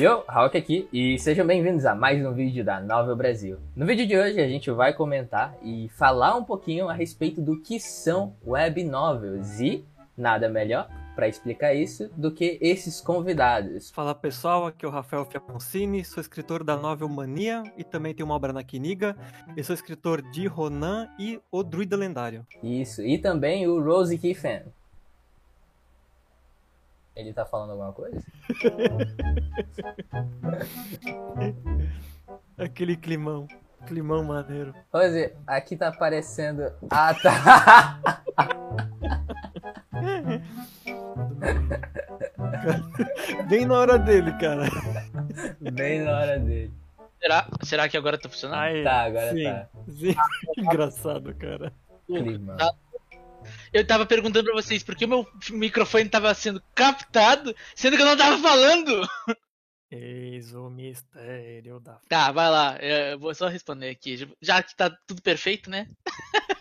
Yo, Hulk aqui e sejam bem-vindos a mais um vídeo da Novel Brasil. No vídeo de hoje a gente vai comentar e falar um pouquinho a respeito do que são web novels e nada melhor para explicar isso do que esses convidados. Fala pessoal, aqui é o Rafael Fiaponcini, sou escritor da Novel Mania e também tenho uma obra na Kiniga. Eu sou escritor de Ronan e O Druida Lendário. Isso, e também o Rose Kiffen. Ele tá falando alguma coisa? Aquele climão. Climão maneiro. Rose, aqui tá aparecendo. Ah, tá. Bem na hora dele, cara. Bem na hora dele. Será, será que agora tá funcionando? Aí, Tá, agora sim, tá. sim. Engraçado, cara. Clima. Tá. Eu tava perguntando pra vocês por que o meu microfone tava sendo captado, sendo que eu não tava falando. Eis o mistério da. Tá, vai lá, eu vou só responder aqui. Já que tá tudo perfeito, né?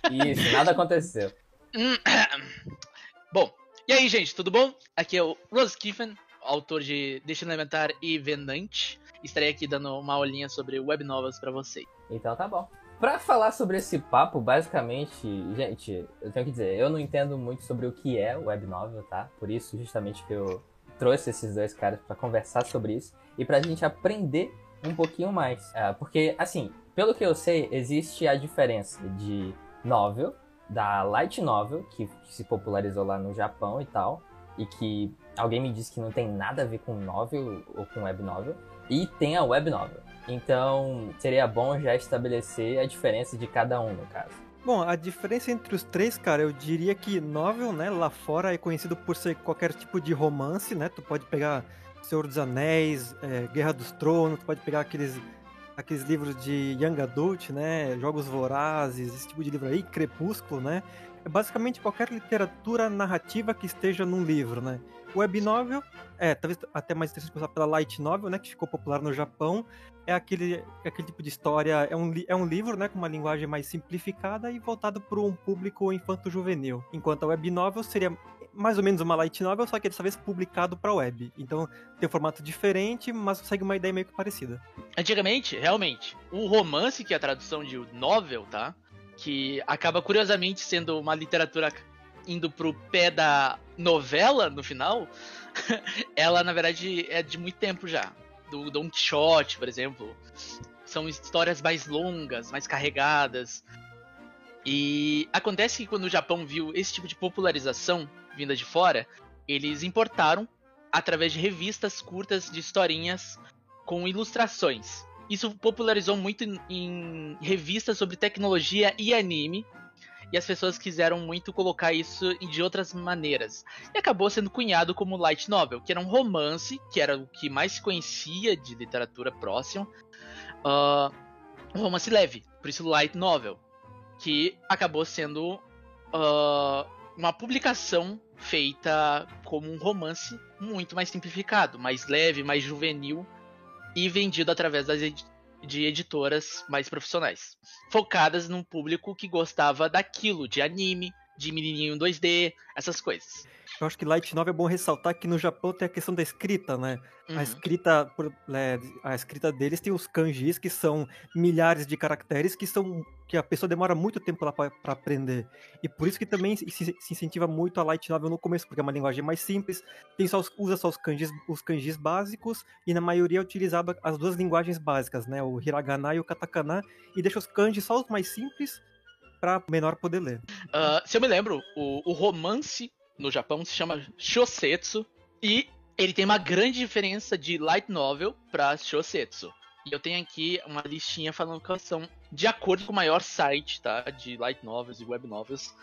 Isso, nada aconteceu. Hum, Bom, e aí, gente, tudo bom? Aqui é o Rose Kiffen, autor de Destino Elementar e Venante. Estarei aqui dando uma olhinha sobre web novels pra vocês. Então tá bom. Pra falar sobre esse papo, basicamente, gente, eu tenho que dizer, eu não entendo muito sobre o que é web novel, tá? Por isso, justamente, que eu trouxe esses dois caras pra conversar sobre isso e pra gente aprender um pouquinho mais. É, porque, assim, pelo que eu sei, existe a diferença de novel, da light novel, que se popularizou lá no Japão e tal, e que alguém me disse que não tem nada a ver com novel ou com web novel, e tem a web novel. Então, seria bom já estabelecer a diferença de cada um, no caso. Bom, a diferença entre os três, cara, eu diria que novel, né, lá fora é conhecido por ser qualquer tipo de romance, né? Tu pode pegar Senhor dos Anéis, é, Guerra dos Tronos, tu pode pegar aqueles, aqueles livros de Young Adult, né? Jogos Vorazes, esse tipo de livro aí, Crepúsculo, né? É basicamente qualquer literatura narrativa que esteja num livro, né? Web novel, é, talvez até mais interessante começar pela light novel, né, que ficou popular no Japão, é aquele, aquele tipo de história, é um, é um livro, né, com uma linguagem mais simplificada e voltado para um público infanto-juvenil. Enquanto a web novel seria mais ou menos uma light novel, só que dessa vez publicado para web. Então tem um formato diferente, mas segue uma ideia meio que parecida. Antigamente, realmente, o romance, que é a tradução de novel, tá? Que acaba curiosamente sendo uma literatura indo pro pé da novela no final, ela na verdade é de muito tempo já. Do Don Quixote, por exemplo. São histórias mais longas, mais carregadas. E acontece que quando o Japão viu esse tipo de popularização vinda de fora, eles importaram através de revistas curtas de historinhas com ilustrações. Isso popularizou muito em, em revistas sobre tecnologia e anime. E as pessoas quiseram muito colocar isso de outras maneiras. E acabou sendo cunhado como light novel, que era um romance, que era o que mais se conhecia de literatura próxima. ah, um romance leve, por isso light novel. Que acabou sendo ah, uma publicação feita como um romance muito mais simplificado, mais leve, mais juvenil e vendido através das de editoras mais profissionais, focadas num público que gostava daquilo, de anime, de menininho 2D, essas coisas. Eu acho que light novel é bom ressaltar que no Japão tem a questão da escrita, né? Uhum. A escrita, é, a escrita deles tem os kanjis, que são milhares de caracteres que são que a pessoa demora muito tempo lá para aprender. E por isso que também se, se incentiva muito a light novel no começo, porque é uma linguagem mais simples, tem só os- usa só os kanjis, os kanjis básicos e na maioria é utilizado as duas linguagens básicas, né? O hiragana e o katakana, e deixa os kanjis só os mais simples para menor poder ler. Ah, se eu me lembro, o, o romance no Japão se chama Shosetsu e ele tem uma grande diferença de light novel para Shosetsu. E eu tenho aqui uma listinha falando quais são, de acordo com o maior site, tá? De light novels e web novels,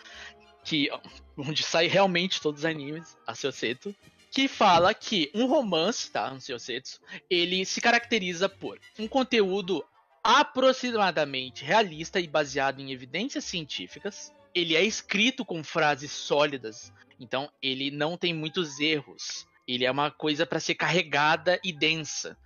que onde sai realmente todos os animes, a Shosetsu, que fala que um romance, tá? Um Shosetsu, ele se caracteriza por um conteúdo aproximadamente realista e baseado em evidências científicas. Ele é escrito com frases sólidas, então ele não tem muitos erros. Ele é uma coisa para ser carregada e densa.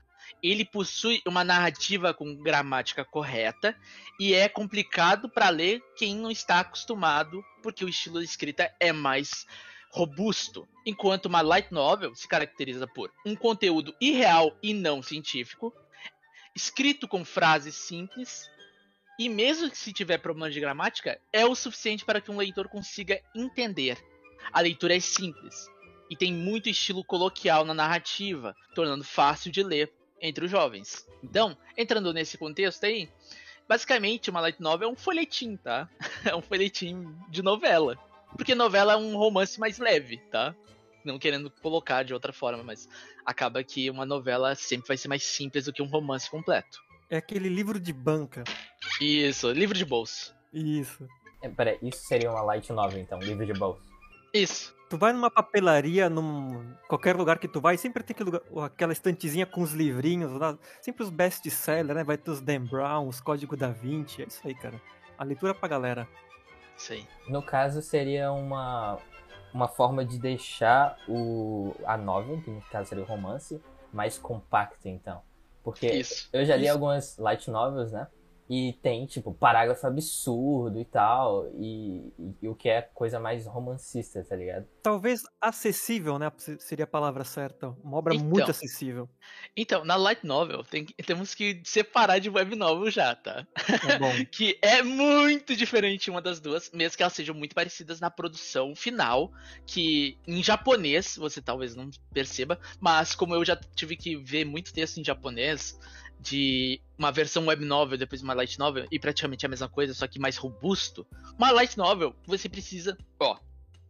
Ele possui uma narrativa com gramática correta e é complicado para ler quem não está acostumado, porque o estilo de escrita é mais robusto, enquanto uma light novel se caracteriza por um conteúdo irreal e não científico, escrito com frases simples, e mesmo que se tiver problemas de gramática, é o suficiente para que um leitor consiga entender. A leitura é simples e tem muito estilo coloquial na narrativa, tornando fácil de ler entre os jovens. Então, entrando nesse contexto aí, basicamente uma light novel é um folhetim, tá? É um folhetim de novela. Porque novela é um romance mais leve, tá? Não querendo colocar de outra forma, mas acaba que uma novela sempre vai ser mais simples do que um romance completo. É aquele livro de banca. Isso, livro de bolso. Isso. É, peraí, isso seria uma light novel, então, livro de bolso. Isso. Tu vai numa papelaria, num qualquer lugar que tu vai, sempre tem aquele lugar, aquela estantezinha com os livrinhos lá, sempre os best-sellers, né? Vai ter os Dan Brown, os Código da Vinci, é isso aí, cara. A leitura pra galera. Aí. No caso, seria uma, uma forma de deixar o, a novel, que no caso seria o romance, mais compacta, então. Porque Isso. eu já li Isso. algumas light novels, né? E tem, tipo, parágrafo absurdo e tal. E, e- e o que é coisa mais romancista, tá ligado? Talvez acessível, né? se- Seria a palavra certa. Uma obra Então. muito acessível. Então, na light novel, tem temos que separar de web novel já, tá? É bom. que é muito diferente uma das duas, mesmo que elas sejam muito parecidas na produção final, que em japonês você talvez não perceba, mas como eu já tive que ver muito texto em japonês de uma versão web novel depois uma light novel e praticamente a mesma coisa, só que mais robusto. Uma light novel, você precisa, ó,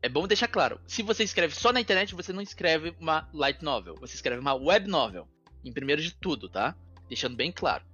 é bom deixar claro, se você escreve só na internet, você não escreve uma light novel, você escreve uma web novel, em primeiro de tudo, tá? Deixando bem claro.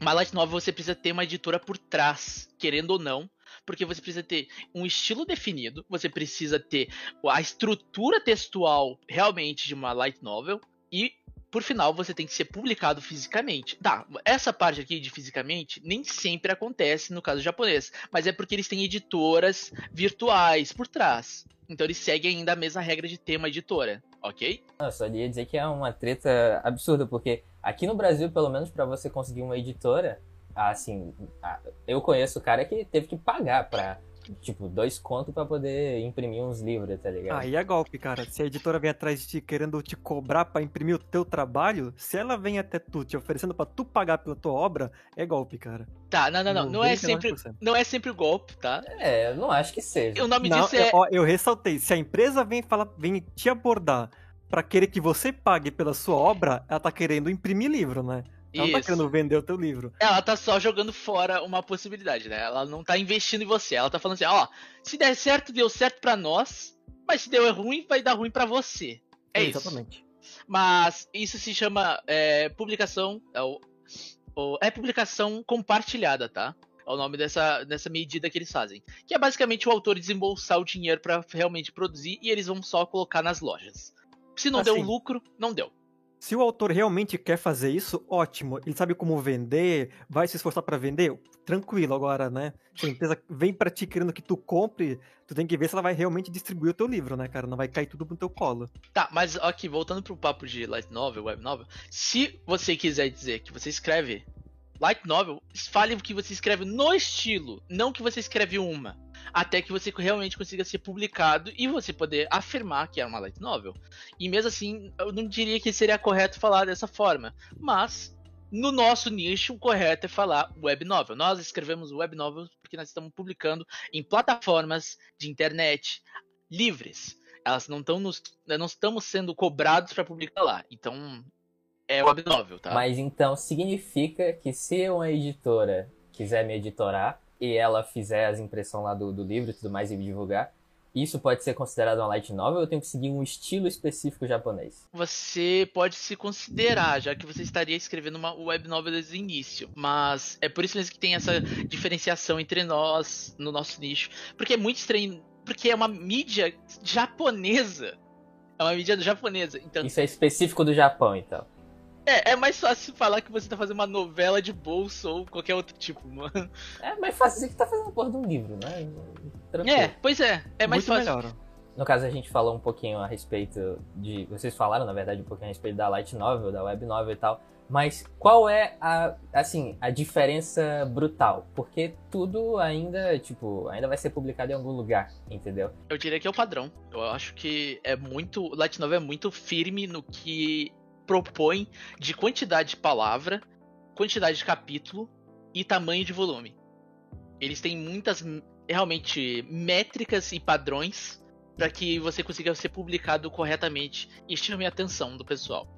Uma light novel você precisa ter uma editora por trás, querendo ou não, porque você precisa ter um estilo definido, você precisa ter a estrutura textual realmente de uma light novel e por final você tem que ser publicado fisicamente. Tá, essa parte aqui de fisicamente nem sempre acontece no caso japonês, mas é porque eles têm editoras virtuais por trás. Então eles seguem ainda a mesma regra de ter uma editora, ok? Eu só ia dizer que é uma treta absurda, porque aqui no Brasil, pelo menos pra você conseguir uma editora, assim, eu conheço o cara que teve que pagar pra, tipo, dois contos pra poder imprimir uns livros, tá ligado? Aí é golpe, cara. Se a editora vem atrás de ti querendo te cobrar pra imprimir o teu trabalho, se ela vem até tu te oferecendo pra tu pagar pela tua obra, é golpe, cara. Tá, não, não, não, não é sempre, 99%. não é sempre o golpe, tá? É, eu não acho que seja. O nome Não, disso é eu, ó, eu ressaltei, se a empresa vem falar, vem te abordar pra querer que você pague pela sua obra, ela tá querendo imprimir livro, né? Ela não tá querendo vender o teu livro. Ela tá só jogando fora uma possibilidade, né? Ela não tá investindo em você. Ela tá falando assim, ó, se der certo, deu certo pra nós, mas se deu ruim, vai dar ruim pra você. É isso. Exatamente. Mas isso se chama é, publicação. É, o- o- é publicação compartilhada, tá? É o nome dessa, dessa medida que eles fazem. Que é basicamente o autor desembolsar o dinheiro pra realmente produzir e eles vão só colocar nas lojas. Se não deu Assim. lucro, não deu. Se o autor realmente quer fazer isso, ótimo. Ele sabe como vender, vai se esforçar pra vender, tranquilo agora, né? Se a empresa vem pra ti querendo que tu compre, tu tem que ver se ela vai realmente distribuir o teu livro, né, cara? Não vai cair tudo no teu colo. Tá, mas aqui, voltando pro papo de light novel, web novel, se você quiser dizer que você escreve light novel, fale o que você escreve no estilo, não que você escreve uma. Até que você realmente consiga ser publicado e você poder afirmar que é uma light novel. E mesmo assim, eu não diria que seria correto falar dessa forma. Mas, no nosso nicho, o correto é falar web novel. Nós escrevemos web novel porque nós estamos publicando em plataformas de internet livres elas não estão nos não estamos sendo cobrados para publicar lá. Então é web novel, tá? Mas então significa que se uma editora quiser me editorar e ela fizer as impressões lá do, do livro e tudo mais e divulgar, isso pode ser considerado uma light novel ou eu tenho que seguir um estilo específico japonês? Você pode se considerar, já que você estaria escrevendo uma web novel desde o início. Mas é por isso mesmo que tem essa diferenciação entre nós no nosso nicho. Porque é muito estranho. Porque é uma mídia japonesa. É uma mídia japonesa. Então Isso é específico do Japão, então. É, é mais fácil falar que você tá fazendo uma novela de bolso ou qualquer outro tipo, mano. É mais fácil dizer que tá fazendo porra de um livro, né? Tranquilo. É, pois é. É mais Muito fácil. melhor. no caso a gente falou um pouquinho a respeito de. Vocês falaram, na verdade, um pouquinho a respeito da light novel, da web novel e tal. Mas qual é a, assim, a diferença brutal? Porque tudo ainda, tipo, ainda vai ser publicado em algum lugar, entendeu? Eu diria que é o padrão. Eu acho que é muito. Light Novel é muito firme no que propõe de quantidade de palavra, quantidade de capítulo e tamanho de volume. Eles têm muitas realmente métricas e padrões para que você consiga ser publicado corretamente e chame a atenção do pessoal.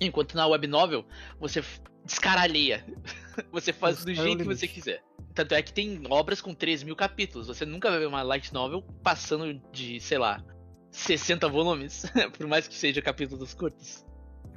Enquanto na web novel, você descaralheia. você faz do jeito que você quiser. Tanto é que tem obras com 3 mil capítulos. Você nunca vai ver uma light novel passando de, sei lá, 60 volumes. Por mais que seja capítulos curtos.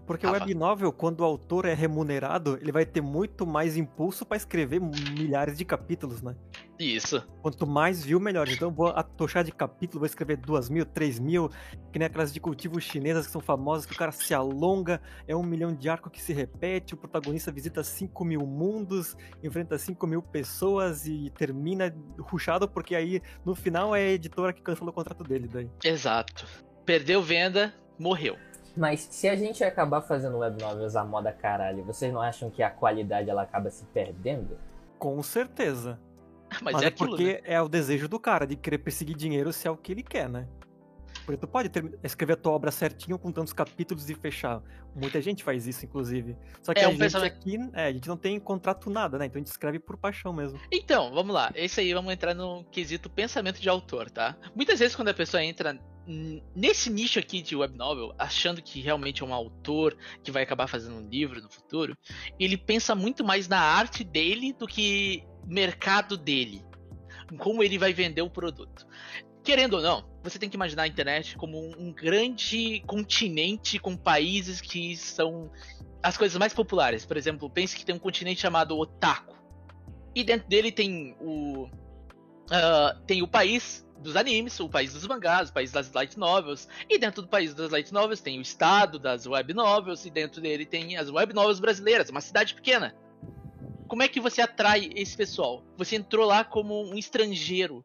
Porque o web novel, quando o autor é remunerado, ele vai ter muito mais impulso para escrever milhares de capítulos, né? Isso. Quanto mais viu, melhor. Então vou atochar de capítulo, vou escrever duas mil, três mil, que nem aquelas de cultivo chinesas que são famosas, que o cara se alonga, é um milhão de arco que se repete, o protagonista visita cinco mil mundos, enfrenta cinco mil pessoas e termina ruxado, porque aí no final é a editora que cancelou o contrato dele daí. Exato. Perdeu venda, morreu. Mas se a gente acabar fazendo web novels à moda caralho, vocês não acham que a qualidade ela acaba se perdendo? Com certeza. Mas, Mas é, é, aquilo, porque né? é o desejo do cara de querer perseguir dinheiro se é o que ele quer, né? Porque tu pode ter- escrever a tua obra certinho com tantos capítulos e fechar. Muita gente faz isso, inclusive. Só que É a um gente pensamento- aqui, é, a gente não tem contrato nada, né? Então a gente escreve por paixão mesmo. Então, vamos lá. Esse aí vamos entrar no quesito pensamento de autor, tá? Muitas vezes quando a pessoa entra nesse nicho aqui de web novel, achando que realmente é um autor que vai acabar fazendo um livro no futuro, ele pensa muito mais na arte dele do que mercado dele. Como ele vai vender o produto. Querendo ou não, você tem que imaginar a internet como um, grande continente com países que são as coisas mais populares. Por exemplo, pense que tem um continente chamado Otaku. E dentro dele tem o. ah, tem o país dos animes, o país dos mangás, o país das light novels. E dentro do país das light novels tem o estado das web novels. E dentro dele tem as web novels brasileiras, uma cidade pequena. Como é que você atrai esse pessoal? Você entrou lá como um estrangeiro.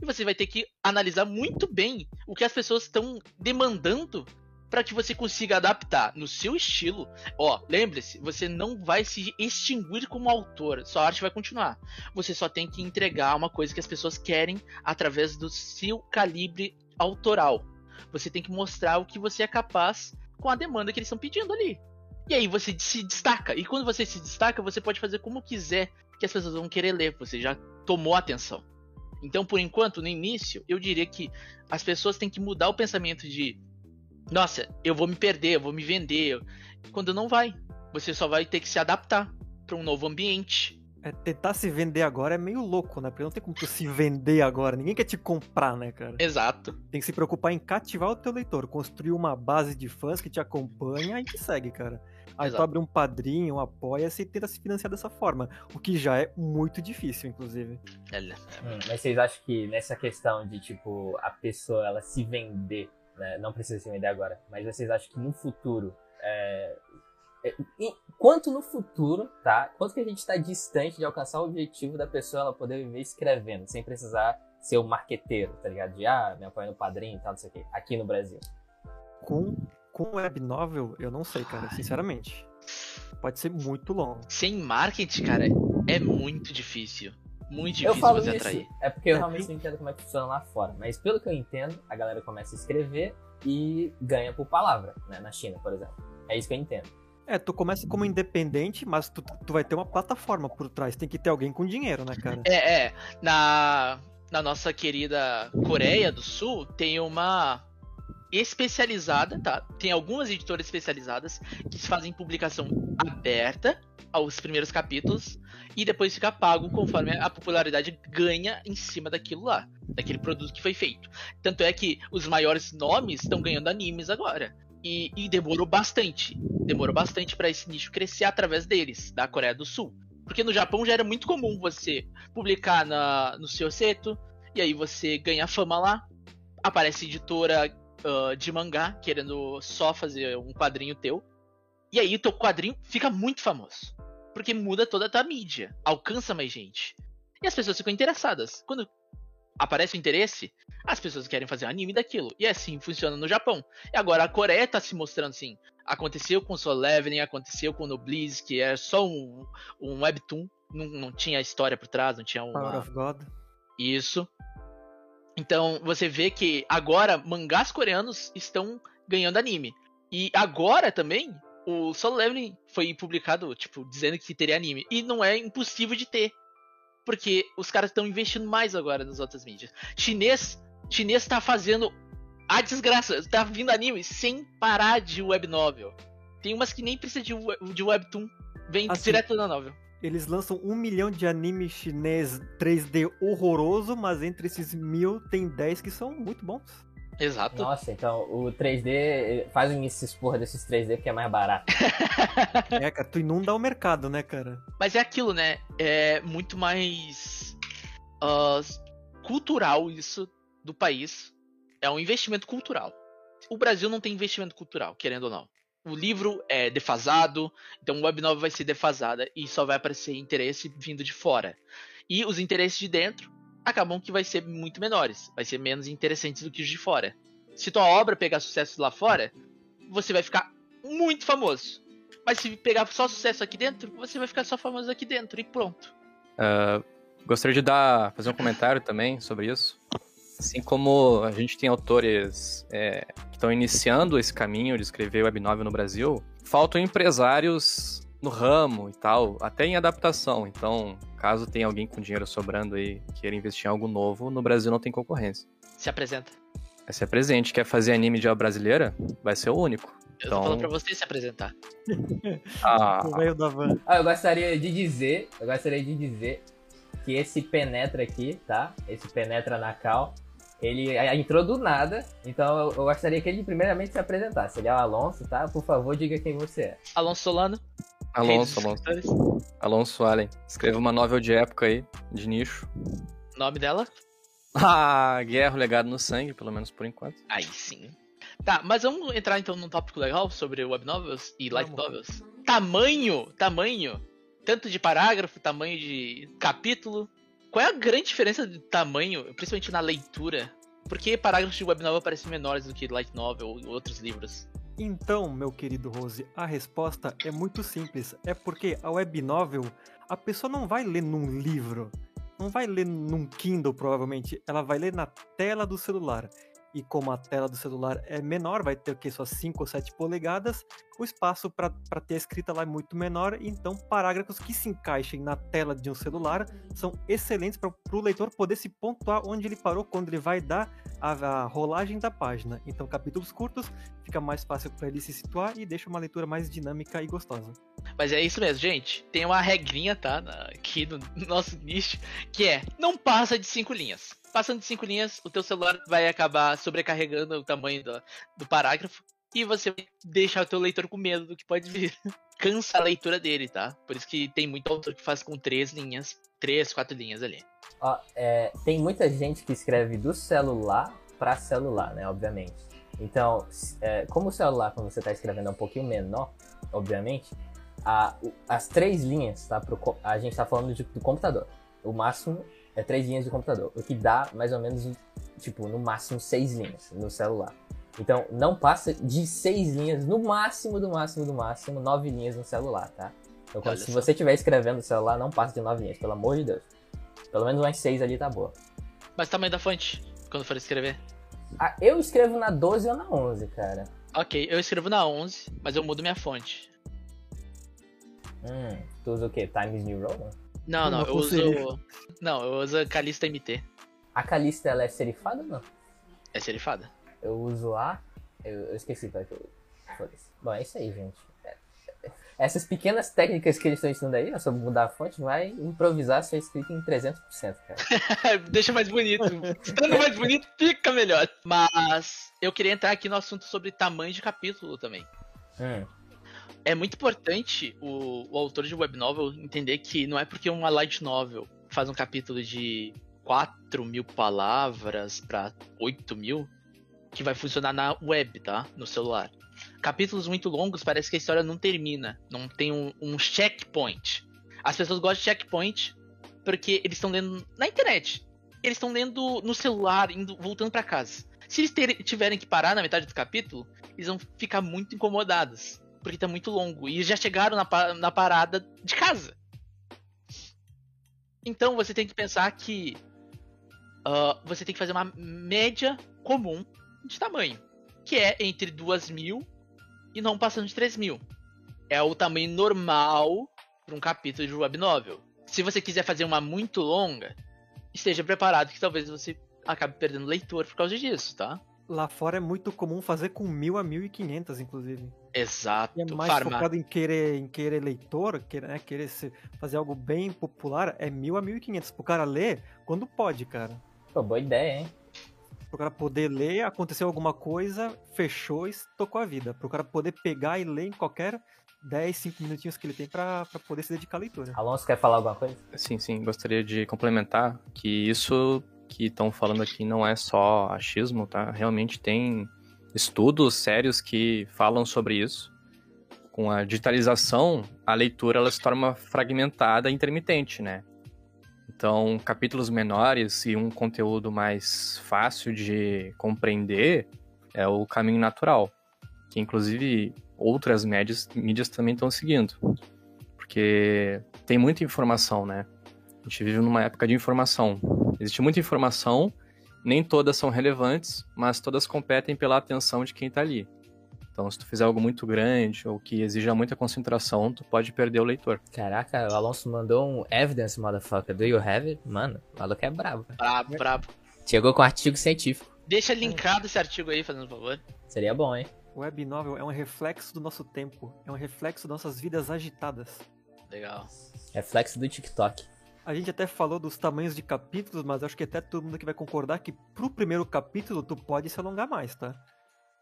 E você vai ter que analisar muito bem o que as pessoas estão demandando para que você consiga adaptar no seu estilo. Ó, lembre-se, você não vai se extinguir como autor, sua arte vai continuar. Você só tem que entregar uma coisa que as pessoas querem através do seu calibre autoral. Você tem que mostrar o que você é capaz com a demanda que eles estão pedindo ali. E aí você se destaca. E quando você se destaca, você pode fazer como quiser que as pessoas vão querer ler. Você já tomou atenção. Então, por enquanto, no início, eu diria que as pessoas têm que mudar o pensamento de nossa, eu vou me perder, eu vou me vender. Quando não vai. Você só vai ter que se adaptar para um novo ambiente. É, tentar se vender agora é meio louco, né? Porque não tem como tu se vender agora. Ninguém quer te comprar, né, cara? Exato. Tem que se preocupar em cativar o teu leitor, construir uma base de fãs que te acompanha e te segue, cara. Aí tu Exato. abre um padrinho, um apoia-se e tenta se financiar dessa forma. O que já é muito difícil, inclusive. Olha, Hum, mas vocês acham que nessa questão de, tipo, a pessoa ela se vender, né? Não precisa se vender agora, mas vocês acham que no futuro. É... é- quanto no futuro, tá? Quanto que a gente está distante de alcançar o objetivo da pessoa ela poder viver escrevendo, sem precisar ser o marqueteiro, tá ligado? De, ah, me apoia no padrinho e tal, não sei o quê. Aqui no Brasil. Com, com web novel, eu não sei, cara, sinceramente. Pode ser muito longo. sem marketing, cara, é muito difícil. Muito Eu difícil falo você isso, atrair. é porque eu É, realmente eu- não entendo como é que funciona lá fora. Mas pelo que eu entendo, a galera começa a escrever e ganha por palavra, né? Na China, por exemplo. É isso que eu entendo. É, tu começa como independente, mas tu, tu vai ter uma plataforma por trás. Tem que ter alguém com dinheiro, né, cara? É, é. Na, na nossa querida Coreia do Sul, tem uma especializada, tá? Tem algumas editoras especializadas que fazem publicação aberta aos primeiros capítulos e depois fica pago conforme a popularidade ganha em cima daquilo lá, daquele produto que foi feito. Tanto é que os maiores nomes estão ganhando animes agora. E, e demorou bastante. Demorou bastante para esse nicho crescer através deles, da Coreia do Sul. Porque no Japão já era muito comum você publicar na, no seu seto, e aí você ganha fama lá. Aparece editora ah, de mangá querendo só fazer um quadrinho teu. E aí o teu quadrinho fica muito famoso. Porque muda toda a tua mídia, alcança mais gente. E as pessoas ficam interessadas. Quando aparece o interesse, as pessoas querem fazer um anime daquilo. E assim funciona no Japão. E agora a Coreia tá se mostrando assim. Aconteceu com Soul Leveling, aconteceu com o Noblesse, que é só um, um webtoon. Não, não tinha história por trás, não tinha uma... Power of God. Isso. Então você vê que agora mangás coreanos estão ganhando anime. E agora também o Solo Leveling foi publicado, tipo, dizendo que teria anime. E não é impossível de ter. Porque os caras estão investindo mais agora nas outras mídias. Chinês, chinês tá fazendo a desgraça, tá vindo anime sem parar de web novel. Tem umas que nem precisa de, de webtoon, vem Assim, direto da novel. Eles lançam um milhão de anime chinês 3D horroroso, mas entre esses mil tem 10 que são muito bons. Exato. Nossa, então o 3D fazem esses porra desses 3D porque é mais barato. É, cara, tu inunda o mercado, né, cara? Mas é aquilo, né? É muito mais ah, cultural isso do país. É um investimento cultural. O Brasil não tem investimento cultural, querendo ou não. O livro é defasado, então o web novel vai ser defasada e só vai aparecer interesse vindo de fora. E os interesses de dentro acabam que vai ser muito menores, vai ser menos interessantes do que os de fora. Se tua obra pegar sucesso lá fora, você vai ficar muito famoso. Mas se pegar só sucesso aqui dentro, você vai ficar só famoso aqui dentro e pronto. Ah, gostaria de dar, fazer um comentário também sobre isso. Assim como a gente tem autores é, que estão iniciando esse caminho de escrever web novel no Brasil, faltam empresários no ramo e tal, até em adaptação. Então, caso tenha alguém com dinheiro sobrando aí queira investir em algo novo, no Brasil não tem concorrência. Se apresenta. Vai ser presente. Quer fazer anime de obra brasileira? Vai ser o único. Eu Então- tô falando pra você se apresentar. Ah, O velho da van. Ah, eu gostaria de dizer, eu gostaria de dizer que esse penetra aqui, tá? Esse penetra na cal, ele entrou do nada, então eu, gostaria que ele primeiramente se apresentasse. Ele é o Alonso, tá? Por favor, diga quem você é. Alonso Solano. Alonso, Alonso. Alonso Allen. Escreva uma novel de época aí, de nicho. Nome dela? Ah, Guerra, o Legado no Sangue, pelo menos por enquanto. Aí sim. Tá, mas vamos entrar então num tópico legal sobre web novels e light Vamos. novels. Tamanho, tamanho, tanto de parágrafo, tamanho de capítulo. Qual é a grande diferença de tamanho, principalmente na leitura? Por que parágrafos de web novel parecem menores do que light novel ou outros livros? Então, meu querido Rose, a resposta é muito simples. É porque a web novel, a pessoa não vai ler num livro, não vai ler num Kindle, provavelmente. Ela vai ler na tela do celular. E como a tela do celular é menor, vai ter o que? Só 5 ou 7 polegadas, o espaço para ter a escrita lá é muito menor, então parágrafos que se encaixem na tela de um celular são excelentes para o leitor poder se pontuar onde ele parou quando ele vai dar a, a rolagem da página. Então, capítulos curtos fica mais fácil para ele se situar e deixa uma leitura mais dinâmica e gostosa. Mas é isso mesmo, gente. Tem uma regrinha, tá? Aqui no nosso nicho, que é não passa de cinco linhas. Passando de cinco linhas, o teu celular vai acabar sobrecarregando o tamanho do, do parágrafo e você vai deixar o teu leitor com medo do que pode vir. Cansa a leitura dele, tá? Por isso que tem muito autor que faz com três linhas, três, quatro linhas ali. Ó, é, tem muita gente que escreve do celular para celular, né? Obviamente. Então, é, como o celular, quando você está escrevendo, é um pouquinho menor, obviamente, a- as três linhas, tá? Pro, a gente está falando de- do computador. O máximo é três linhas de computador, o que dá mais ou menos, tipo, no máximo seis linhas no celular. Então, não passa de seis linhas, no máximo, do máximo, do máximo, nove linhas no celular, tá? Então, quando, se você estiver escrevendo no celular, não passa de nove linhas, pelo amor de Deus. Pelo menos umas seis ali tá boa. Mas tamanho da fonte, quando for escrever. Ah, eu escrevo na 12 ou na 11, cara. Ok, eu escrevo na 11, mas eu mudo minha fonte. Hum, tu usa o quê? Times New Roman? Não, não, eu uso. Não, eu uso Calista MT. A Calista, ela é serifada ou não? É serifada. Eu uso a... Eu, eu esqueci é que eu uso. Bom, é isso aí, gente. É- Essas pequenas técnicas que eles estão ensinando aí, sobre mudar a fonte, vai improvisar sua escrita em 300%, cara. Deixa mais bonito. Estando mais bonito, fica melhor. Mas eu queria entrar aqui no assunto sobre tamanho de capítulo também. Hum, É muito importante o, o autor de web novel entender que não é porque uma light novel faz um capítulo de 4 mil palavras para 8 mil que vai funcionar na web, tá? No celular. Capítulos muito longos parece que a história não termina, não tem um, um checkpoint. As pessoas gostam de checkpoint porque eles estão lendo na internet. eles estão lendo no celular, indo, voltando para casa. Se eles tiverem que parar na metade do capítulo, eles vão ficar muito incomodados. Porque tá muito longo. E já chegaram na, na parada de casa. Então você tem que pensar que uh, você tem que fazer uma média comum de tamanho. Que é entre 2 mil e não passando de 3 mil. É o tamanho normal para um capítulo de web novel. Se você quiser fazer uma muito longa, esteja preparado que talvez você acabe perdendo leitor por causa disso, tá? Lá fora é muito comum fazer com mil a mil e quinhentas, inclusive. Exato. E é mais Farma- focado em querer, em querer leitor, querer, né, querer se- fazer algo bem popular, é mil a mil e quinhentos. Pro cara ler quando pode, cara. Pô, boa ideia, hein? Pro cara poder ler, aconteceu alguma coisa, fechou e tocou a vida. Pro cara poder pegar e ler em qualquer 10, 5 minutinhos que ele tem pra, pra poder se dedicar à leitura. Alonso quer falar alguma coisa? Sim, sim, gostaria de complementar que isso que estão falando aqui não é só achismo, tá? Realmente tem estudos sérios que falam sobre isso. Com a digitalização, a leitura ela se torna fragmentada e intermitente, né? Então, capítulos menores e um conteúdo mais fácil de compreender é o caminho natural, que inclusive outras médias, mídias também estão seguindo. Porque tem muita informação, né? A gente vive numa época de informação. Existe muita informação, nem todas são relevantes, mas todas competem pela atenção de quem tá ali. Então, se tu fizer algo muito grande ou que exija muita concentração, tu pode perder o leitor. Caraca, o Alonso mandou um evidence, motherfucker. Do you have it? Mano, o maluco é brabo. Brabo, brabo. Chegou com um artigo científico. Deixa linkado esse artigo aí, fazendo um favor. Seria bom, hein? Web novel é um reflexo do nosso tempo, é um reflexo das nossas vidas agitadas. Legal. Reflexo do TikTok. A gente até falou dos tamanhos de capítulos, mas acho que até todo mundo aqui vai concordar que pro primeiro capítulo tu pode se alongar mais, tá?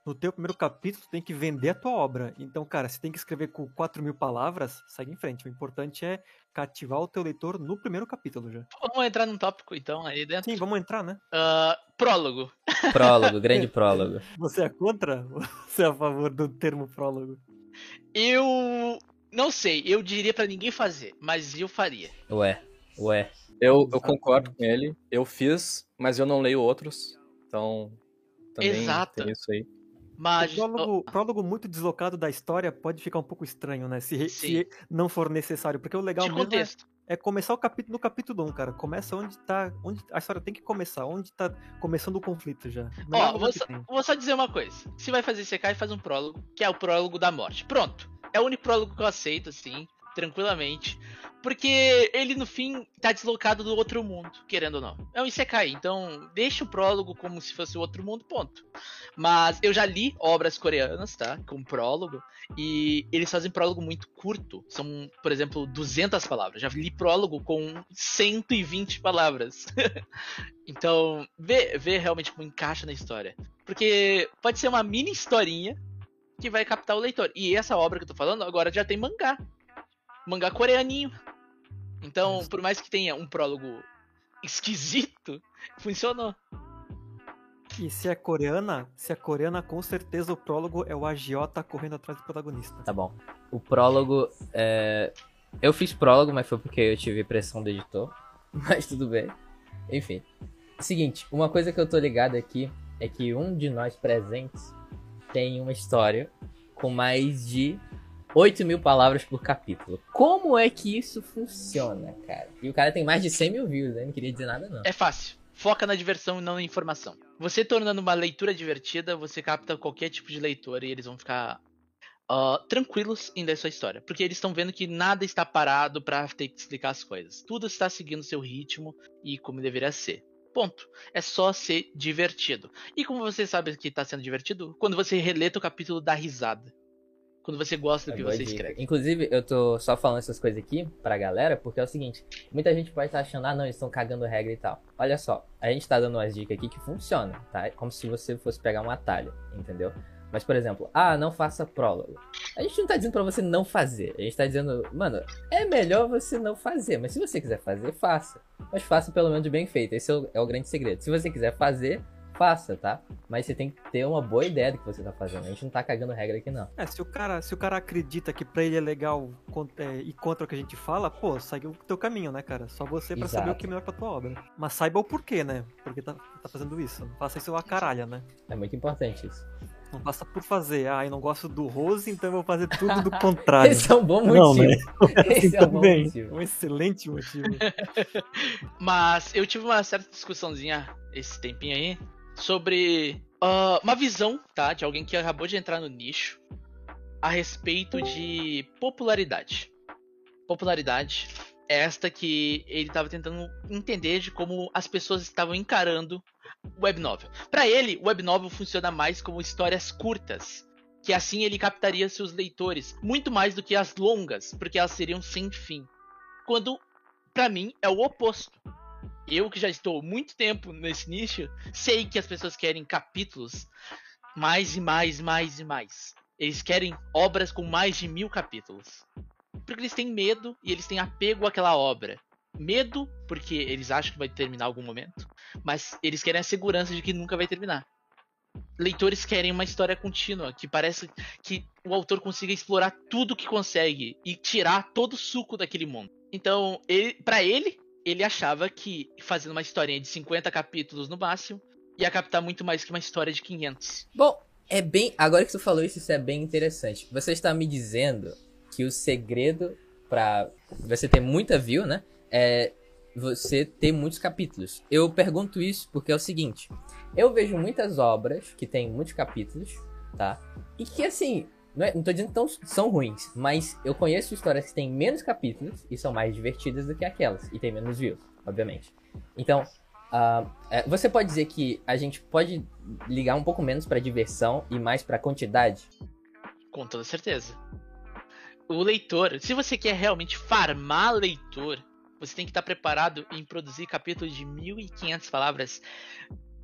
No teu primeiro capítulo tu tem que vender a tua obra. Então, cara, se tem que escrever com 4 mil palavras, segue em frente. O importante é cativar o teu leitor no primeiro capítulo já. Vamos entrar num tópico então aí dentro. Sim, vamos entrar, né? Ah, prólogo. Prólogo, grande prólogo. Você é contra? ou Você é a favor do termo prólogo? Eu não sei, eu diria pra ninguém fazer, mas eu faria. Ué, ué. Eu, eu concordo com ele, eu fiz, mas eu não leio outros, então também Exato. tem isso aí. Mas O prólogo, prólogo muito deslocado da história pode ficar um pouco estranho, né? Se, se não for necessário. Porque o legal de mesmo é, é começar o capítulo no capítulo 1, cara. Começa onde tá. Onde a história tem que começar, onde tá começando o conflito já. Ó, vou só, vou só dizer uma coisa. Se vai fazer CK, faz um prólogo, que é o prólogo da morte. Pronto. É o único prólogo que eu aceito, assim, tranquilamente. Porque ele, no fim, tá deslocado do outro mundo, querendo ou não. É um Isekai, então deixa o prólogo como se fosse o outro mundo, ponto. Mas eu já li obras coreanas, tá? Com prólogo. E eles fazem prólogo muito curto. São, por exemplo, 200 palavras. Já li prólogo com 120 palavras. então, vê, vê realmente como encaixa na história. Porque pode ser uma mini historinha que vai captar o leitor. E essa obra que eu tô falando agora já tem mangá. Mangá coreaninho. Então, por mais que tenha um prólogo esquisito, funcionou. E se é coreana, se é coreana, com certeza o prólogo é o agiota correndo atrás do protagonista. Tá bom. O prólogo. É... Eu fiz prólogo, mas foi porque eu tive pressão do editor. Mas tudo bem. Enfim. Seguinte, uma coisa que eu tô ligado aqui é que um de nós presentes tem uma história com mais de 8 mil palavras por capítulo. Como é que isso funciona, cara? E o cara tem mais de 100 mil views, né? Não queria dizer nada, não. É fácil. Foca na diversão e não na informação. Você tornando uma leitura divertida, você capta qualquer tipo de leitor e eles vão ficar ah, tranquilos em ler sua história. Porque eles estão vendo que nada está parado pra ter que explicar as coisas. Tudo está seguindo seu ritmo e como deveria ser. Ponto. É só ser divertido. E como você sabe que está sendo divertido? Quando você releta o capítulo da risada. Quando você gosta do É que você dica. escreve. Inclusive, eu tô só falando essas coisas aqui pra galera, porque é o seguinte: muita gente pode estar achando, ah, não, eles estão cagando regra e tal. Olha só, a gente tá dando umas dicas aqui que funcionam, tá? É como se você fosse pegar um atalho, entendeu? Mas, por exemplo, ah, não faça prólogo. A gente não tá dizendo pra você não fazer. A gente tá dizendo, mano, é melhor você não fazer. Mas se você quiser fazer, faça. Mas faça pelo menos bem feito. Esse é o, é o grande segredo. Se você quiser fazer, faça, tá? Mas você tem que ter uma boa ideia do que você tá fazendo. A gente não tá cagando regra aqui, não. É, se o cara, se o cara acredita que pra ele é legal é, ir contra o que a gente fala, pô, segue o teu caminho, né, cara? Só você pra saber o Exato. que é melhor pra tua obra. Mas saiba o porquê, né? Porque tá, tá fazendo isso. Não faça isso a caralha, né? É muito importante isso. Não faça por fazer. Ah, eu não gosto do Rose, então eu vou fazer tudo do contrário. Esse é um bom Não, motivo. né? Esse é um bom Também. motivo. Um excelente motivo. Mas eu tive uma certa discussãozinha esse tempinho aí sobre ah, uma visão, tá? De alguém que acabou de entrar no nicho a respeito de popularidade. Popularidade é esta que ele estava tentando entender de como as pessoas estavam encarando o web novel. Para ele, o web novel funciona mais como histórias curtas, que assim ele captaria seus leitores muito mais do que as longas, porque elas seriam sem fim. Quando Pra mim é o oposto. Eu que já estou muito tempo nesse nicho, sei que as pessoas querem capítulos mais e mais, mais e mais. Eles querem obras com mais de mil capítulos. Porque eles têm medo e eles têm apego àquela obra. Medo porque eles acham que vai terminar algum momento, mas eles querem a segurança de que nunca vai terminar. Leitores querem uma história contínua, que parece que o autor consiga explorar tudo que consegue e tirar todo o suco daquele mundo. Então, ele, para ele, ele achava que fazendo uma historinha de 50 capítulos no máximo, ia captar muito mais que uma história de 500. Bom, é bem. Agora que tu falou isso, isso é bem interessante. Você está me dizendo que o segredo pra você ter muita view, né? É você ter muitos capítulos. Eu pergunto isso porque é o seguinte: eu vejo muitas obras que têm muitos capítulos, tá? E que assim. Não, é, não tô dizendo que tão, são ruins, mas eu conheço histórias que têm menos capítulos e são mais divertidas do que aquelas. E tem menos views, obviamente. Então, é, você pode dizer que a gente pode ligar um pouco menos pra diversão e mais pra quantidade? Com toda certeza. O leitor, se você quer realmente farmar leitor, você tem que estar preparado em produzir capítulos de 1500 palavras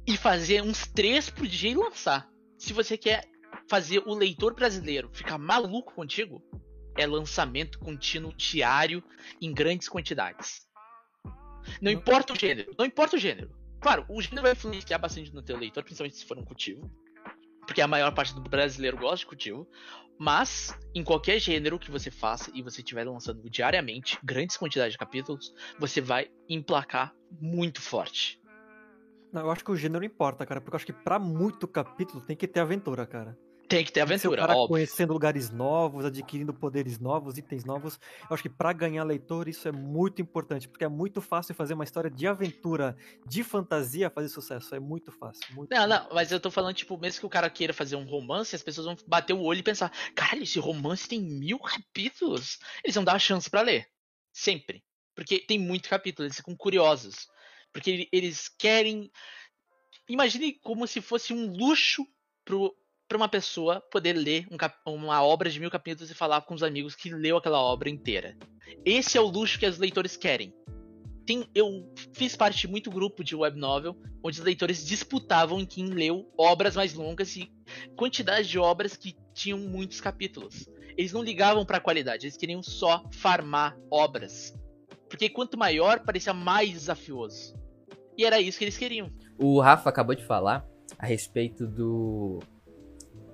e fazer uns 3 por dia e lançar. Se você quer fazer o leitor brasileiro ficar maluco contigo, é lançamento contínuo diário em grandes quantidades. Não importa o gênero, não importa o gênero. Claro, o gênero vai influenciar bastante no teu leitor, principalmente se for um cultivo. Porque a maior parte do brasileiro gosta de cultivo. Mas, em qualquer gênero que você faça e você estiver lançando diariamente grandes quantidades de capítulos, você vai emplacar muito forte. Não, eu acho que o gênero importa, cara, porque eu acho que pra muito capítulo tem que ter aventura, cara. Tem que ter aventura, cara óbvio. conhecendo lugares novos, adquirindo poderes novos, itens novos. Eu acho que pra ganhar leitor isso é muito importante, porque é muito fácil fazer uma história de aventura, de fantasia fazer sucesso. É muito fácil. Muito Não, fácil. não, mas eu tô falando, tipo, mesmo que o cara queira fazer um romance, as pessoas vão bater o olho e pensar: caralho, esse romance tem mil capítulos. Eles vão dar a chance pra ler. Sempre. Porque tem muito capítulo, eles ficam curiosos. Porque ele- eles querem. Imagine como se fosse um luxo pro, pra uma pessoa poder ler um cap- uma obra de mil capítulos e falar com os amigos que leu aquela obra inteira. Esse é o luxo que os leitores querem. Tem, eu fiz parte de muito grupo de web novel onde os leitores disputavam em quem leu obras mais longas e quantidade de obras que tinham muitos capítulos. Eles não ligavam pra qualidade, eles queriam só farmar obras. Porque quanto maior, parecia mais desafioso. E era isso que eles queriam. O Rafa acabou de falar a respeito do.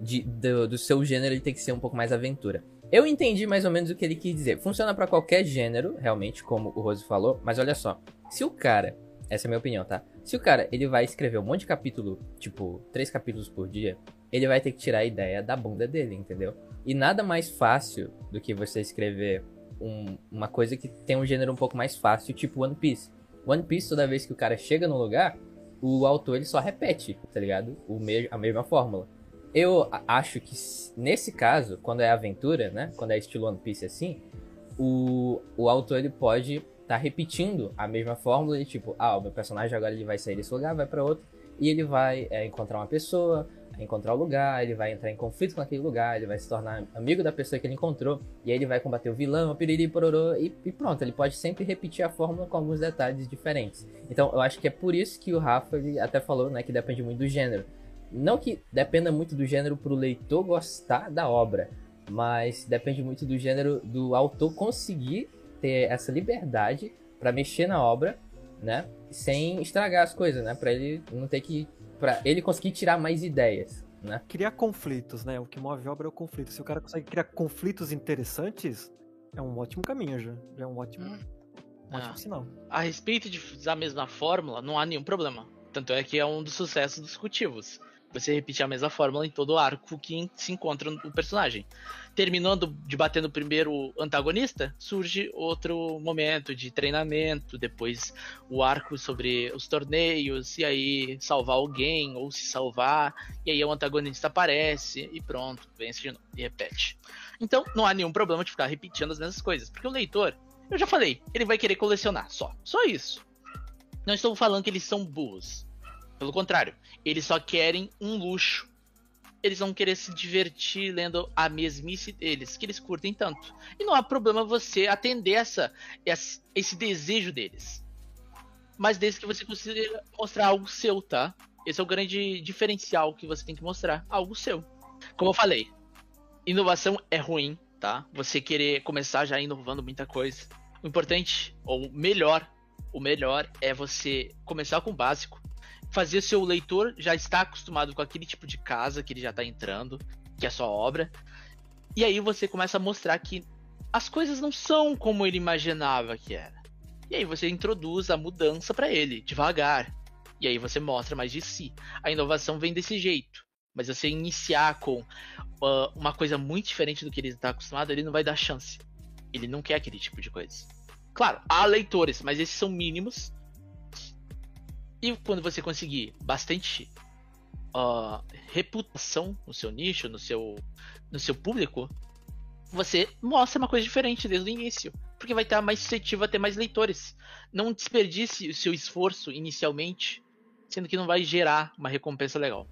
De- do, do seu gênero ele tem que ser um pouco mais aventura. Eu entendi mais ou menos o que ele quis dizer. Funciona pra qualquer gênero, realmente, como o Rose falou, mas olha só. Se o cara. Essa é a minha opinião, tá? Se o cara ele vai escrever um monte de capítulo, tipo, três capítulos por dia, ele vai ter que tirar a ideia da bunda dele, entendeu? E nada mais fácil do que você escrever um- uma coisa que tem um gênero um pouco mais fácil, tipo One Piece. One Piece, toda vez que o cara chega no lugar, o autor ele só repete, tá ligado? O me a mesma fórmula. Eu acho que nesse caso, quando é aventura, né? Quando é estilo One Piece assim, o, o autor ele pode estar repetindo a mesma fórmula de tipo, ah, o meu personagem agora ele vai sair desse lugar, vai pra outro, e ele vai é, encontrar uma pessoa, encontrar o lugar, ele vai entrar em conflito com aquele lugar, ele vai se tornar amigo da pessoa que ele encontrou, e aí ele vai combater o vilão, piriri, pororô, e, e pronto, ele pode sempre repetir a fórmula com alguns detalhes diferentes. Então eu acho que é por isso que o Rafa ele até falou, né, que depende muito do gênero. Não que dependa muito do gênero pro leitor gostar da obra, mas depende muito do gênero do autor conseguir ter essa liberdade pra mexer na obra, né, sem estragar as coisas, né, para ele não ter que Pra ele conseguir tirar mais ideias, né? Criar conflitos, né? O que move obra é o conflito. Se o cara consegue criar conflitos interessantes, é um ótimo caminho já. Já é um ótimo, Hum. um ótimo Ah. sinal. A respeito de usar a mesma fórmula, não há nenhum problema. Tanto é que é um dos sucessos dos cultivos. Você repetir a mesma fórmula em todo o arco que se encontra o personagem. Terminando de bater no primeiro antagonista, surge outro momento de treinamento, depois o arco sobre os torneios, e aí salvar alguém, ou se salvar, e aí o antagonista aparece, e pronto, vence de novo, e repete. Então não há nenhum problema de ficar repetindo as mesmas coisas, porque o leitor eu já falei, ele vai querer colecionar, só. Só isso. Não estou falando que eles são burros. Pelo contrário, eles só querem um luxo. Eles vão querer se divertir lendo a mesmice deles, que eles curtem tanto. E não há problema você atender essa, esse desejo deles. Mas desde que você consiga mostrar algo seu, tá? Esse é o grande diferencial que você tem que mostrar, algo seu. Como eu falei, inovação é ruim, tá? Você querer começar já inovando muita coisa. O importante, ou melhor, o melhor é você começar com o básico, fazer seu leitor já estar acostumado com aquele tipo de casa que ele já está entrando, que é sua obra, e aí você começa a mostrar que as coisas não são como ele imaginava que era. E aí você introduz a mudança para ele, devagar. E aí você mostra mais de si. A inovação vem desse jeito. Mas você iniciar com ah, uma coisa muito diferente do que ele está acostumado, ele não vai dar chance. Ele não quer aquele tipo de coisa. Claro, há leitores, mas esses são mínimos. E quando você conseguir bastante ah, reputação no seu nicho, no seu, no seu público, você mostra uma coisa diferente desde o início. Porque vai estar mais suscetível a ter mais leitores. Não desperdice o seu esforço inicialmente, sendo que não vai gerar uma recompensa legal.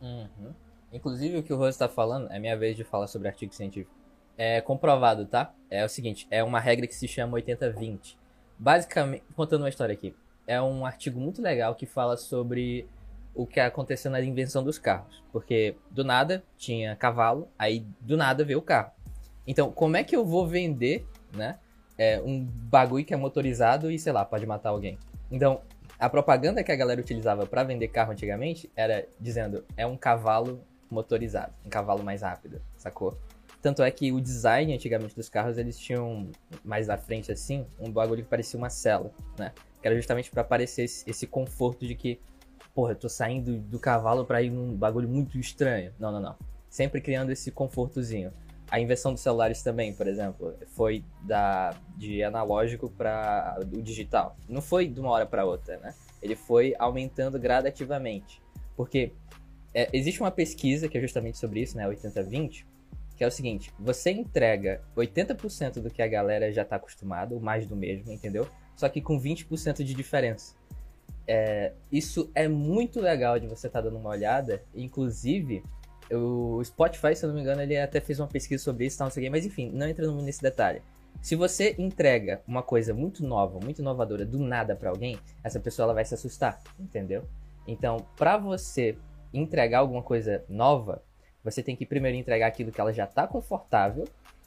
Uhum. Inclusive, o que o Rose tá falando, é minha vez de falar sobre artigo científico. É comprovado, tá? É o seguinte, é uma regra que se chama 80-20. Basicamente, contando uma história aqui, é um artigo muito legal que fala sobre o que aconteceu na invenção dos carros. Porque do nada tinha cavalo, aí do nada veio o carro. Então, como é que eu vou vender, né? É, um bagulho que é motorizado e, sei lá, pode matar alguém. Então, a propaganda que a galera utilizava para vender carro antigamente era dizendo é um cavalo motorizado, um cavalo mais rápido, sacou? Tanto é que o design antigamente dos carros eles tinham mais à frente assim um bagulho que parecia uma cela, né? Era justamente para parecer esse, esse conforto de que, porra, eu tô saindo do cavalo para ir num bagulho muito estranho. Não, não, não. Sempre criando esse confortozinho. A inversão dos celulares também, por exemplo, foi da de analógico para o digital. Não foi de uma hora para outra, né? Ele foi aumentando gradativamente. Porque é, existe uma pesquisa que é justamente sobre isso, né? 80-20, que é o seguinte: você entrega 80% do que a galera já tá acostumada, ou mais do mesmo, entendeu? Só que com 20% de diferença. É, isso é muito legal de você estar dando uma olhada. Inclusive, o Spotify, se eu não me engano, ele até fez uma pesquisa sobre isso, tal, não sei mas enfim, não entra nesse detalhe. Se você entrega uma coisa muito nova, muito inovadora, do nada para alguém, essa pessoa ela vai se assustar, entendeu? Então, para você entregar alguma coisa nova, você tem que primeiro entregar aquilo que ela já tá confortável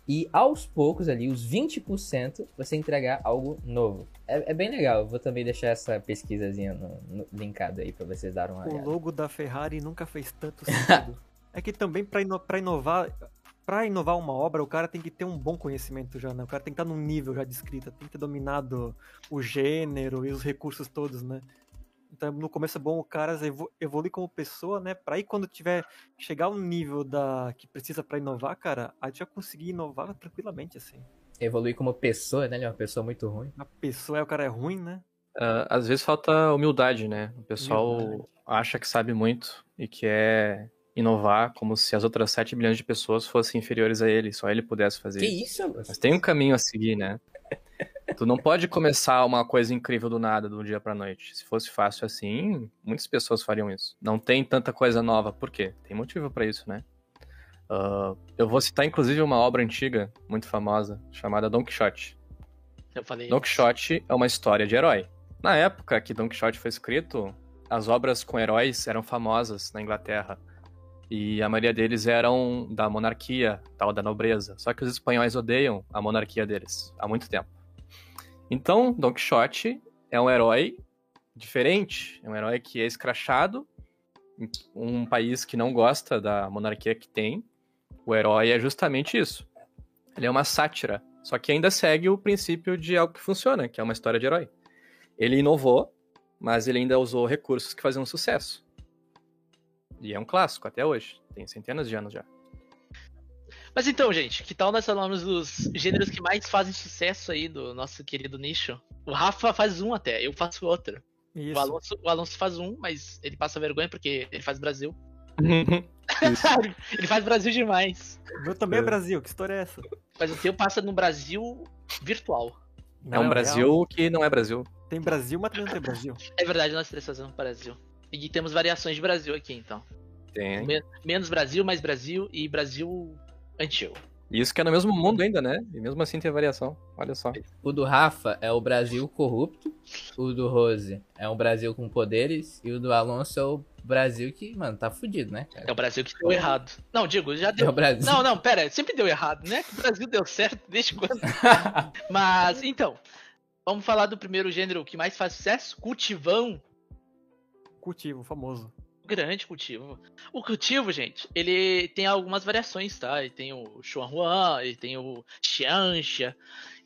e aos poucos ali, os 20%, você entregar algo novo. É, é bem legal, eu vou também deixar essa pesquisazinha no, no, linkada aí para vocês darem uma O olhada. logo da Ferrari nunca fez tanto sentido. é que também pra, ino inovar, para inovar uma obra, o cara tem que ter um bom conhecimento já, né? O cara tem que estar num nível já de escrita, tem que ter dominado o gênero e os recursos todos, né? Então, no começo é bom o cara evo evoluir como pessoa, né? Pra aí quando tiver chegar ao nível da que precisa para inovar, cara, aí já conseguir inovar tranquilamente assim. Evoluir como pessoa, né? Ele é uma pessoa muito ruim. A pessoa é o cara é ruim, né? Uh, às vezes falta humildade, né? O pessoal Humildade. acha que sabe muito e quer inovar como se as outras 7 bilhões de pessoas fossem inferiores a ele, só ele pudesse fazer Que isso. isso? Mas tem um caminho a seguir, né? Tu não pode começar uma coisa incrível do nada, do dia pra noite. Se fosse fácil assim, muitas pessoas fariam isso. Não tem tanta coisa nova. Por quê? Tem motivo pra isso, né? Uh, eu vou citar, inclusive, uma obra antiga, muito famosa, chamada Don Quixote. Eu falei. Don Quixote é uma história de herói. Na época que Don Quixote foi escrito, as obras com heróis eram famosas na Inglaterra. E a maioria deles eram da monarquia, tal, da nobreza. Só que os espanhóis odeiam a monarquia deles há muito tempo. Então, Don Quixote é um herói diferente. É um herói que é escrachado um país que não gosta da monarquia que tem, o herói é justamente isso. Ele é uma sátira, só que ainda segue o princípio de algo que funciona, que é uma história de herói. Ele inovou, mas ele ainda usou recursos que faziam sucesso. E é um clássico até hoje, tem centenas de anos já. Mas então, gente, que tal nós falamos dos gêneros que mais fazem sucesso aí do nosso querido nicho? O Rafa faz um até, eu faço outro. Isso. O Alonso, o Alonso faz um, mas ele passa vergonha porque ele faz Brasil. ele faz Brasil demais. O meu também é É. Brasil, que história é essa? Mas o teu passa no Brasil virtual. É um Não, Brasil real. que não é Brasil. Tem Brasil, mas também não tem Brasil. É verdade, nós três fazemos Brasil. E temos variações de Brasil aqui, então. Tem. Men- menos Brasil, mais Brasil e Brasil antigo. E Isso que é no mesmo mundo ainda, né? E mesmo assim tem variação. Olha só. O do Rafa é o Brasil corrupto, o do Rose é um Brasil com poderes, e o do Alonso é o Brasil que, mano, tá fudido, né, É cara? o Brasil que deu errado. Não, digo, já É deu. o Brasil. Não, não, pera, sempre deu errado, né? O Brasil deu certo desde quando? Mas, então, vamos falar do primeiro gênero que mais faz sucesso, cultivão. Cultivo, famoso. Grande cultivo. O cultivo, gente, ele tem algumas variações, tá? Ele tem o Xuanhuan, ele tem o Xianxia,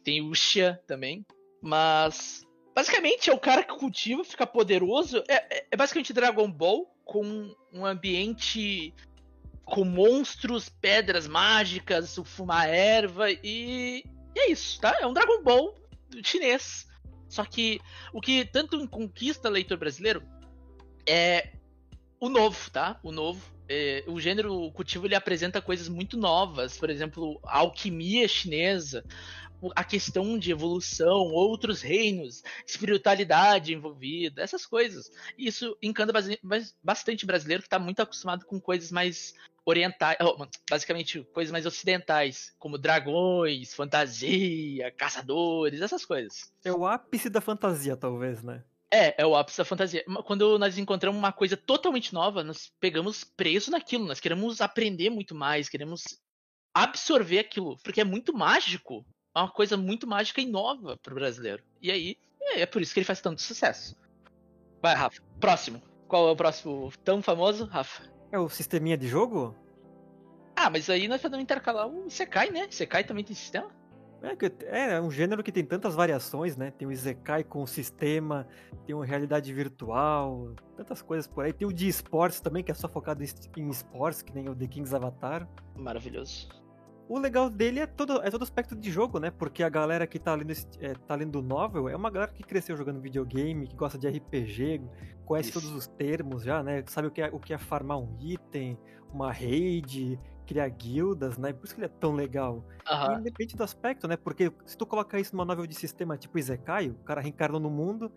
tem o Xia também. Mas, basicamente, é o cara que cultiva, fica poderoso. É, é- é basicamente Dragon Ball com um ambiente com monstros, pedras mágicas, fumar erva e, e é isso, tá? É um Dragon Ball chinês. Só que o que tanto conquista leitor brasileiro é o novo, tá? O novo. É, o gênero cultivo ele apresenta coisas muito novas, por exemplo, a alquimia chinesa, a questão de evolução, outros reinos, espiritualidade envolvida, essas coisas. Isso encanta bastante brasileiro que está muito acostumado com coisas mais orientais, basicamente coisas mais ocidentais, como dragões, fantasia, caçadores, essas coisas. É o ápice da fantasia, talvez, né? É, é o ápice da fantasia. Quando nós encontramos uma coisa totalmente nova, nós pegamos preso naquilo. Nós queremos aprender muito mais, queremos absorver aquilo, porque é muito mágico. É uma coisa muito mágica e nova pro brasileiro. E aí, é, por isso que ele faz tanto sucesso. Vai, Rafa. Próximo. Qual é o próximo tão famoso, Rafa? É o sisteminha de jogo? Ah, mas aí nós podemos intercalar o Isekai, né? Isekai também tem sistema? É, que- é um gênero que tem tantas variações, né? Tem o Isekai com o sistema, tem o realidade virtual, tantas coisas por aí. Tem o de esportes também, que é só focado em es- em esportes, que nem o The King's Avatar. Maravilhoso. O legal dele é todo, é todo aspecto de jogo, né? Porque a galera que tá lendo, é, tá lendo o novel é uma galera que cresceu jogando videogame, que gosta de RPG, conhece Isso. todos os termos já, né? Sabe o que, é, o que é farmar um item, uma raid, criar guildas, né? Por isso que ele é tão legal. E Aham. independente do aspecto, né? Porque se tu colocar isso numa novel de sistema tipo Izekai, o cara reencarnou no mundo,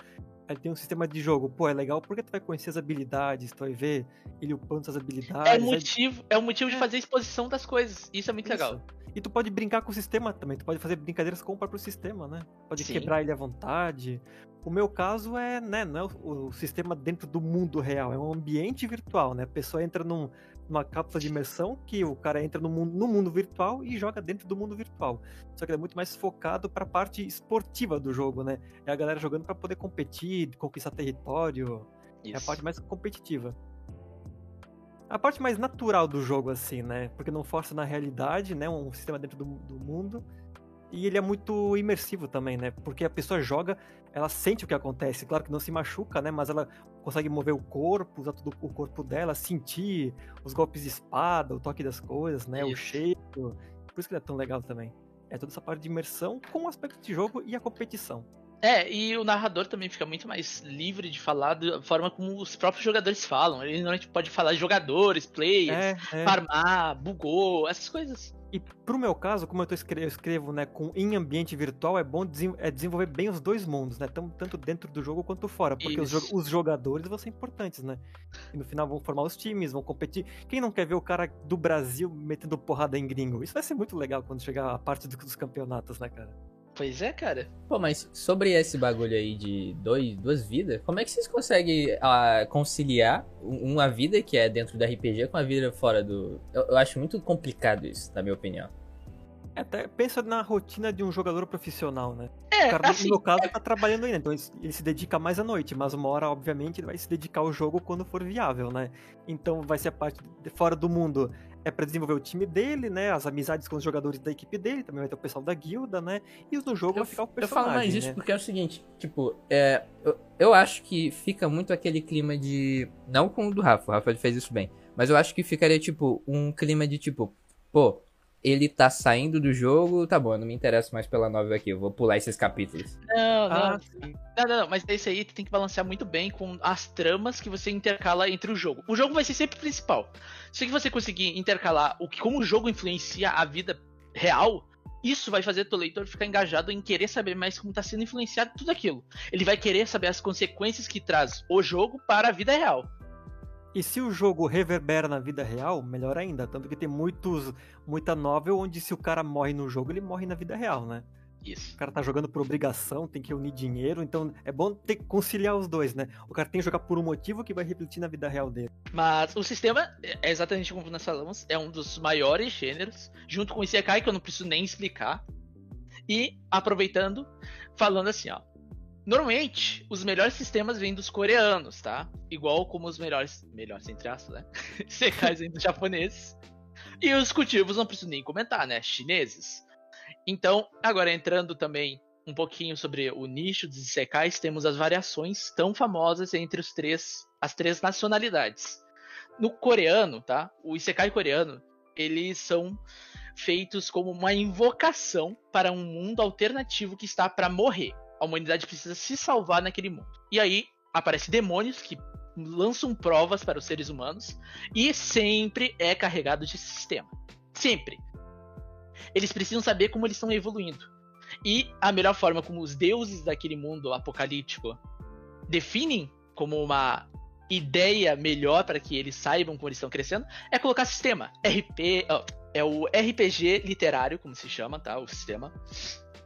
aí tem um sistema de jogo. Pô, é legal porque tu vai conhecer as habilidades, tu vai ver ele upando suas habilidades. É motivo, é o motivo de É. fazer a exposição das coisas. Isso é muito legal. Isso. E tu pode brincar com o sistema também, tu pode fazer brincadeiras com o próprio sistema, né? Pode Sim. quebrar ele à vontade. O meu caso é, né, não é o, o sistema dentro do mundo real, é um ambiente virtual, né? A pessoa entra num- numa cápsula de imersão que o cara entra no mundo, no mundo virtual e joga dentro do mundo virtual. Só que ele é muito mais focado pra parte esportiva do jogo, né? É a galera jogando pra poder competir, conquistar território. É a Isso. parte mais competitiva. A parte mais natural do jogo, assim, né? Porque não força na realidade, né? Um sistema dentro do, do mundo. E ele é muito imersivo também, né? Porque a pessoa joga, ela sente o que acontece. Claro que não se machuca, né? Mas ela consegue mover o corpo, usar todo o corpo dela, sentir os golpes de espada, o toque das coisas, né? O Isso. cheiro. Por isso que ele é tão legal também. É toda essa parte de imersão com o aspecto de jogo e a competição. É, e o narrador também fica muito mais livre de falar da forma como os próprios jogadores falam. Ele normalmente pode falar de jogadores, players, É, é. farmar, bugou, essas coisas. E pro meu caso, como eu, tô escre- eu escrevo né, com, em ambiente virtual, é bom desen- é desenvolver bem os dois mundos, né? Tam- tanto dentro do jogo quanto fora. Porque os, jo- os jogadores vão ser importantes, né? E no final vão formar os times, vão competir. Quem não quer ver o cara do Brasil metendo porrada em gringo? Isso vai ser muito legal quando chegar a parte do- dos campeonatos, né, cara? Pois é, cara. Pô, mas sobre esse bagulho aí de dois, duas vidas, como é que vocês conseguem ah, conciliar um- uma vida que é dentro do RPG com a vida fora do. Eu, eu acho muito complicado isso, na minha opinião. Até pensa na rotina de um jogador profissional, né? É, O cara, assim, no meu caso, tá trabalhando ainda, então ele ele se dedica mais à noite, mas uma hora, obviamente, ele vai se dedicar ao jogo quando for viável, né? Então vai ser a parte de fora do mundo, é pra desenvolver o time dele, né? As amizades com os jogadores da equipe dele, também vai ter o pessoal da guilda, né? E os do jogo Eu, vai ficar o eu personagem, falo mais isso né? porque é o seguinte, tipo, é, eu, eu acho que fica muito aquele clima de. Não com o do Rafa, o Rafa fez isso bem. Mas eu acho que ficaria, tipo, um clima de tipo, pô, ele tá saindo do jogo, tá bom, eu não me interesso mais pela novel aqui, eu vou pular esses capítulos. Não, não, Ah, não, não, não, mas esse aí tu tem que balancear muito bem com as tramas que você intercala entre o jogo. O jogo vai ser sempre o principal. Se você conseguir intercalar o que como o jogo influencia a vida real, isso vai fazer teu leitor ficar engajado em querer saber mais como tá sendo influenciado tudo aquilo. Ele vai querer saber as consequências que traz o jogo para a vida real. E se o jogo reverbera na vida real, melhor ainda. Tanto que tem muitos, muita novel onde se o cara morre no jogo, ele morre na vida real, né? Isso. O cara tá jogando por obrigação, tem que unir dinheiro, então é bom ter que conciliar os dois, né? O cara tem que jogar por um motivo que vai refletir na vida real dele. Mas o sistema, é exatamente como nós falamos, é um dos maiores gêneros, junto com o Isekai, que eu não preciso nem explicar. E, aproveitando, falando assim, ó. Normalmente, os melhores sistemas vêm dos coreanos, tá? Igual como os melhores, melhores entre aspas, né? Isekais vêm dos japoneses. E os cultivos não preciso nem comentar, né? Chineses. Então, agora entrando também um pouquinho sobre o nicho dos Isekais, temos as variações tão famosas entre os três, as três nacionalidades. No coreano, tá? O Isekai coreano, eles são feitos como uma invocação para um mundo alternativo que está para morrer. A humanidade precisa se salvar naquele mundo. E aí aparecem demônios que lançam provas para os seres humanos e sempre é carregado de sistema. Sempre. Eles precisam saber como eles estão evoluindo. E a melhor forma como os deuses daquele mundo apocalíptico definem como uma ideia melhor para que eles saibam como eles estão crescendo é colocar sistema. RP, ó, é o RPG literário, como se chama, tá? O sistema.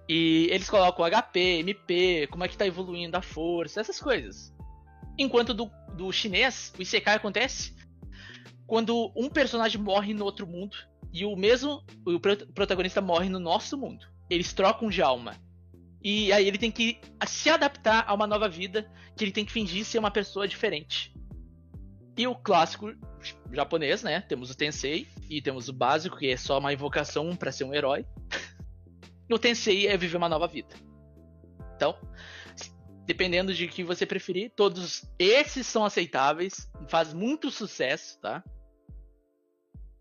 E eles colocam HP, MP, como é que tá evoluindo a força, essas coisas. Enquanto do, do chinês, o Isekai acontece quando um personagem morre no outro mundo e o mesmo o pro- protagonista morre no nosso mundo. Eles trocam de alma. E aí ele tem que se adaptar a uma nova vida, que ele tem que fingir ser uma pessoa diferente. E o clássico japonês, né? Temos o Tensei e temos o básico, que é só uma invocação para ser um herói. E o Tensei é viver uma nova vida. Então, dependendo de que você preferir, todos esses são aceitáveis, faz muito sucesso, tá?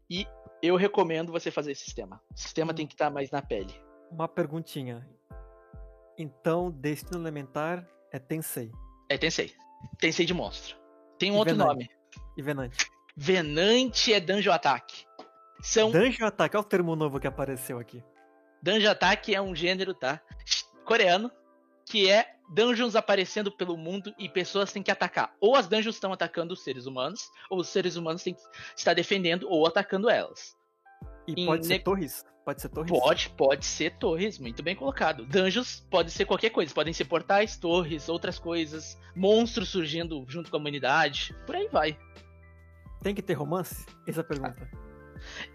E eu recomendo você fazer esse sistema. O sistema tem que estar mais na pele. Uma perguntinha. Então, Destino Elementar é Tensei. É Tensei. Tensei de monstro. Tem um E outro Venante? nome. E Venante. Venante é Dungeon Attack. São Dungeon Attack, olha o termo novo que apareceu aqui. Dungeon Attack é um gênero, tá? Coreano, que é dungeons aparecendo pelo mundo e pessoas têm que atacar. Ou as dungeons estão atacando os seres humanos, ou os seres humanos têm que estar defendendo ou atacando elas. E Em pode ser ne- torres? Pode ser torres? Pode, pode ser torres, muito bem colocado. Dungeons pode ser qualquer coisa, podem ser portais, torres, outras coisas, monstros surgindo junto com a humanidade, por aí vai. Tem que ter romance? Essa é a pergunta.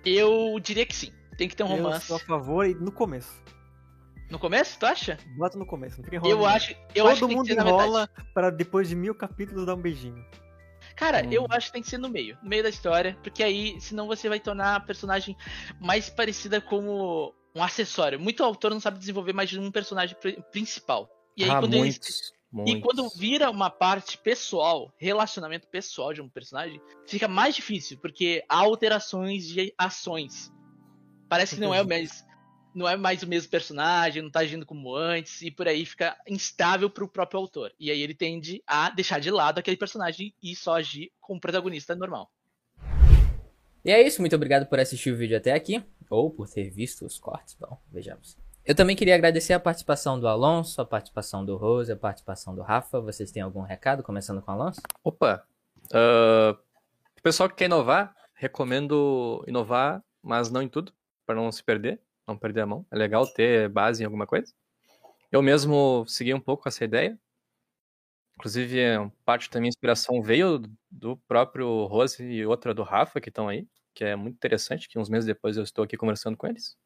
Eu diria que sim. Tem que ter um Eu romance. sou a favor e no começo. No começo, tu acha? Bota no começo, não fica enrolando. Eu não. acho, eu Todo acho que tem que mundo ser na enrola para depois de mil capítulos dar um beijinho. Cara, Hum. eu acho que tem que ser no meio, no meio da história, porque aí, senão você vai tornar a personagem mais parecida como um acessório. Muito autor não sabe desenvolver mais de um personagem pri- principal. E aí ah, quando muitos, muitos. E quando vira uma parte pessoal, relacionamento pessoal de um personagem, fica mais difícil, porque há alterações de ações. Parece que não é o mais. Não é mais o mesmo personagem, não tá agindo como antes, e por aí fica instável pro próprio autor. E aí ele tende a deixar de lado aquele personagem e só agir como protagonista normal. E é isso, muito obrigado por assistir o vídeo até aqui, ou por ter visto os cortes, bom, vejamos. Eu também queria agradecer a participação do Alonso, a participação do Rose, a participação do Rafa. Vocês têm algum recado, começando com o Alonso? Opa! o pessoal que quer inovar, recomendo inovar, mas não em tudo, para não se perder, não perder a mão. É legal ter base em alguma coisa. Eu mesmo segui um pouco essa ideia. Inclusive, parte da minha inspiração veio do próprio Rose e outra do Rafa, que estão aí, que é muito interessante, que uns meses depois eu estou aqui conversando com eles.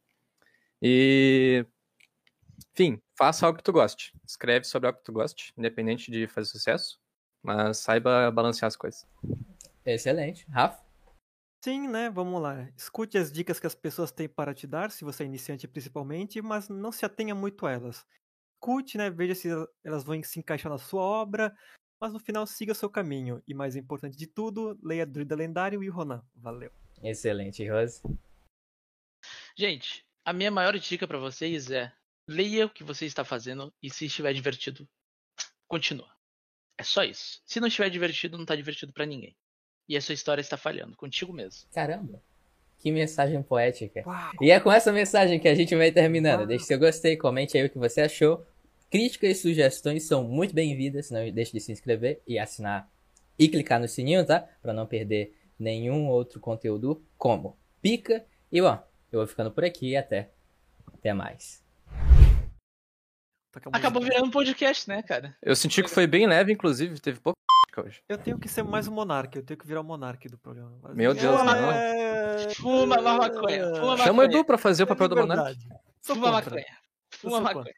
E. Enfim, faça algo que tu goste. Escreve sobre algo que tu goste, independente de fazer sucesso. Mas saiba balancear as coisas. Excelente. Rafa? Sim, né? Vamos lá. Escute as dicas que as pessoas têm para te dar, se você é iniciante principalmente, mas não se atenha muito a elas. Escute, né? Veja se elas vão se encaixar na sua obra, mas no final siga seu caminho. E mais importante de tudo, leia Druida Lendário e Ronan. Valeu. Excelente, Rose. Gente, a minha maior dica pra vocês é leia o que você está fazendo e se estiver divertido, continua. É só isso. Se não estiver divertido, não tá divertido pra ninguém. E a sua história está falhando, contigo mesmo. Caramba. Que mensagem poética. Uau. E é com essa mensagem que a gente vai terminando. Deixe seu gostei, comente aí o que você achou. Críticas e sugestões são muito bem-vindas. Não deixe de se inscrever e assinar e clicar no sininho, tá? Pra não perder nenhum outro conteúdo como pica. E bom, eu vou ficando por aqui e até. Até mais. Tá Acabou virando um podcast, né, cara? Eu senti que foi bem leve, inclusive, teve pouco hoje. Eu tenho que ser mais um monarca, eu tenho que virar o monarca do programa. Mas- Meu Deus, não. É... Fuma uma maconha, fuma Chama o. Edu pra fazer o papel do monarca. Fuma maconha. Fuma maconha.